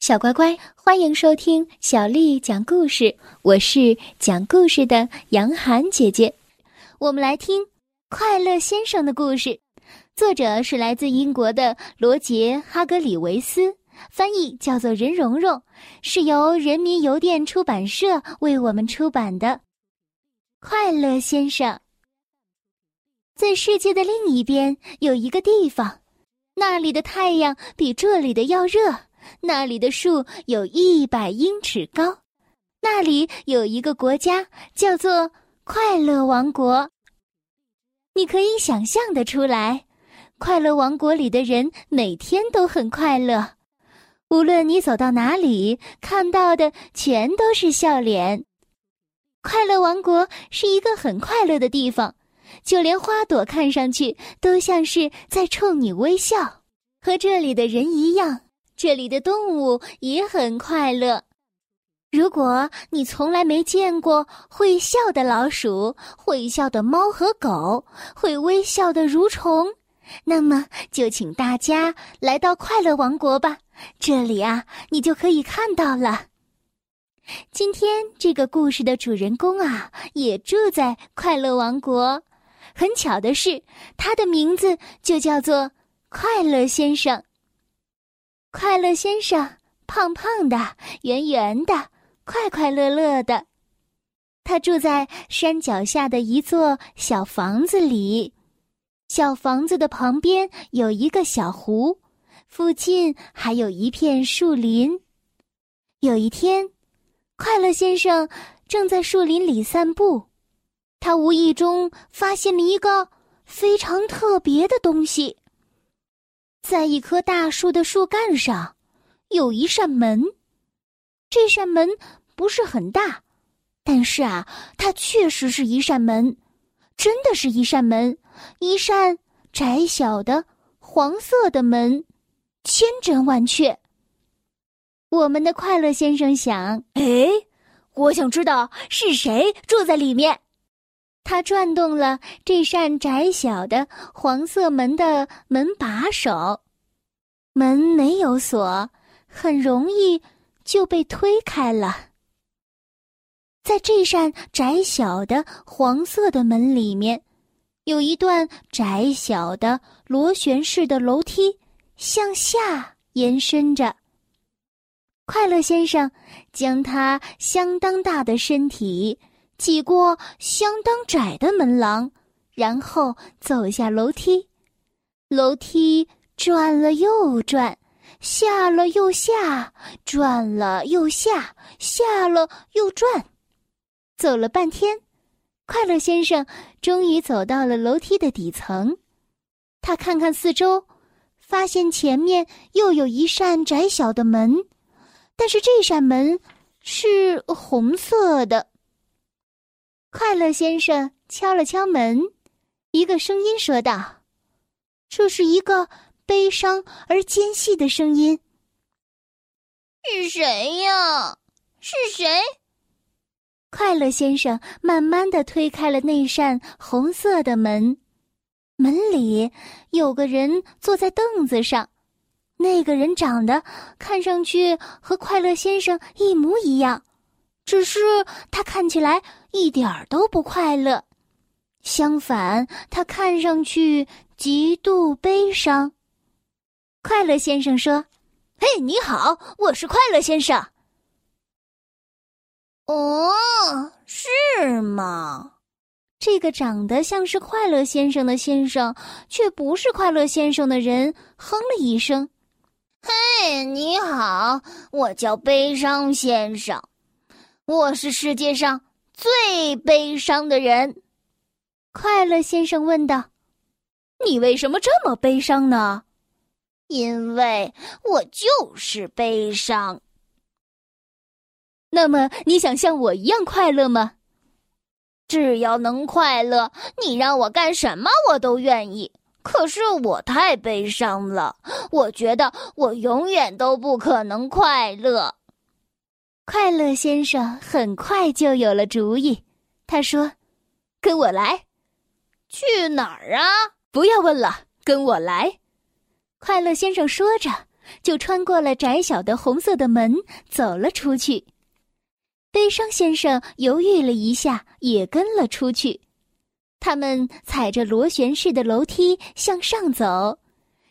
小乖乖，欢迎收听小丽讲故事。我是讲故事的杨涵姐姐。我们来听《快乐先生》的故事，作者是来自英国的罗杰·哈格里维斯，翻译叫做任蓉蓉，是由人民邮电出版社为我们出版的《快乐先生》。在世界的另一边有一个地方，那里的太阳比这里的要热。那里的树有一百英尺高，那里有一个国家叫做快乐王国。你可以想象得出来，快乐王国里的人每天都很快乐，无论你走到哪里，看到的全都是笑脸。快乐王国是一个很快乐的地方，就连花朵看上去都像是在冲你微笑，和这里的人一样。这里的动物也很快乐。如果你从来没见过会笑的老鼠、会笑的猫和狗、会微笑的蠕虫，那么就请大家来到快乐王国吧。这里啊，你就可以看到了。今天这个故事的主人公啊，也住在快乐王国。很巧的是，他的名字就叫做快乐先生。快乐先生胖胖的、圆圆的、快快乐乐的，他住在山脚下的一座小房子里。小房子的旁边有一个小湖，附近还有一片树林。有一天，快乐先生正在树林里散步，他无意中发现了一个非常特别的东西。在一棵大树的树干上，有一扇门。这扇门不是很大，但是啊，它确实是一扇门，真的是一扇门，一扇窄小的黄色的门，千真万确。我们的快乐先生想：哎，我想知道是谁住在里面。他转动了这扇窄小的黄色门的门把手，门没有锁，很容易就被推开了。在这扇窄小的黄色的门里面，有一段窄小的螺旋式的楼梯向下延伸着。快乐先生将他相当大的身体。挤过相当窄的门廊，然后走下楼梯。楼梯转了又转，下了又下，转了又下，下了又转。走了半天，快乐先生终于走到了楼梯的底层。他看看四周，发现前面又有一扇窄小的门，但是这扇门是红色的。快乐先生敲了敲门，一个声音说道：“这是一个悲伤而尖细的声音。是谁呀？是谁？”快乐先生慢慢的推开了那扇红色的门，门里有个人坐在凳子上，那个人长得看上去和快乐先生一模一样。只是他看起来一点儿都不快乐，相反，他看上去极度悲伤。快乐先生说：“嘿，你好，我是快乐先生。”哦，是吗？这个长得像是快乐先生的先生，却不是快乐先生的人，哼了一声：“嘿，你好，我叫悲伤先生。”我是世界上最悲伤的人，快乐先生问道：“你为什么这么悲伤呢？”“因为我就是悲伤。”“那么你想像我一样快乐吗？”“只要能快乐，你让我干什么我都愿意。可是我太悲伤了，我觉得我永远都不可能快乐。”快乐先生很快就有了主意，他说：“跟我来，去哪儿啊？不要问了，跟我来。”快乐先生说着，就穿过了窄小的红色的门，走了出去。悲伤先生犹豫了一下，也跟了出去。他们踩着螺旋式的楼梯向上走，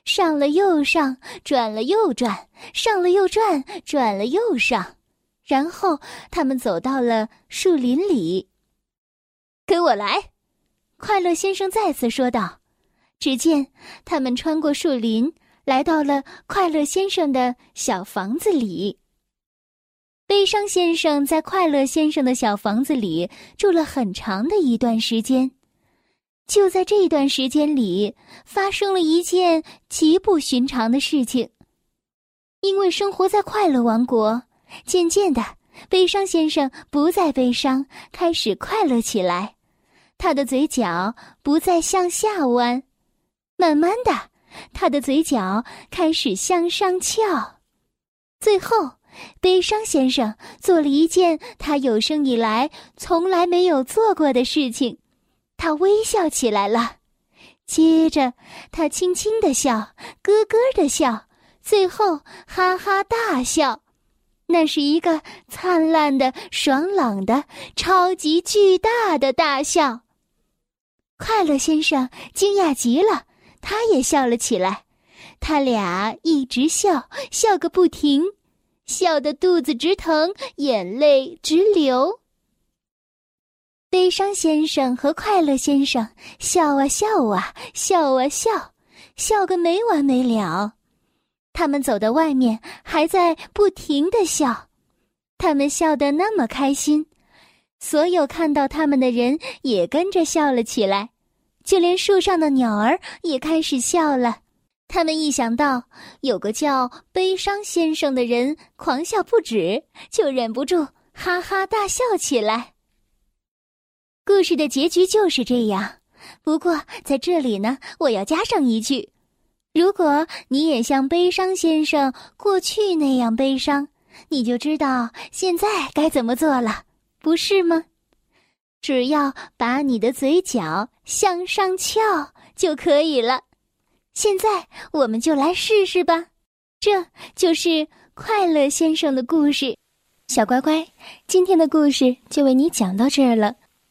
上了又上，转了又转，上了又转，转了又上，然后他们走到了树林里。跟我来，快乐先生再次说道。只见他们穿过树林，来到了快乐先生的小房子里。悲伤先生在快乐先生的小房子里住了很长的一段时间。就在这段时间里，发生了一件极不寻常的事情。因为生活在快乐王国，渐渐的，悲伤先生不再悲伤，开始快乐起来。他的嘴角不再向下弯。慢慢的，他的嘴角开始向上翘。最后，悲伤先生做了一件他有生以来从来没有做过的事情，他微笑起来了。接着，他轻轻的笑，咯咯的笑，最后哈哈大笑。那是一个灿烂的、爽朗的、超级巨大的大笑。快乐先生惊讶极了。他也笑了起来，他俩一直笑，笑个不停，笑得肚子直疼，眼泪直流。悲伤先生和快乐先生笑啊笑啊笑啊笑，笑个没完没了。他们走到外面，还在不停的笑，他们笑得那么开心，所有看到他们的人也跟着笑了起来。就连树上的鸟儿也开始笑了，他们一想到有个叫悲伤先生的人狂笑不止，就忍不住哈哈大笑起来。故事的结局就是这样。不过在这里呢，我要加上一句：如果你也像悲伤先生过去那样悲伤，你就知道现在该怎么做了，不是吗？只要把你的嘴角向上翘就可以了。现在我们就来试试吧。这就是快乐先生的故事。小乖乖，今天的故事就为你讲到这儿了。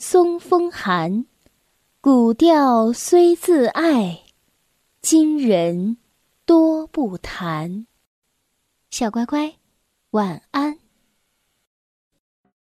松风寒。古调虽自爱，今人多不弹。小乖乖，晚安。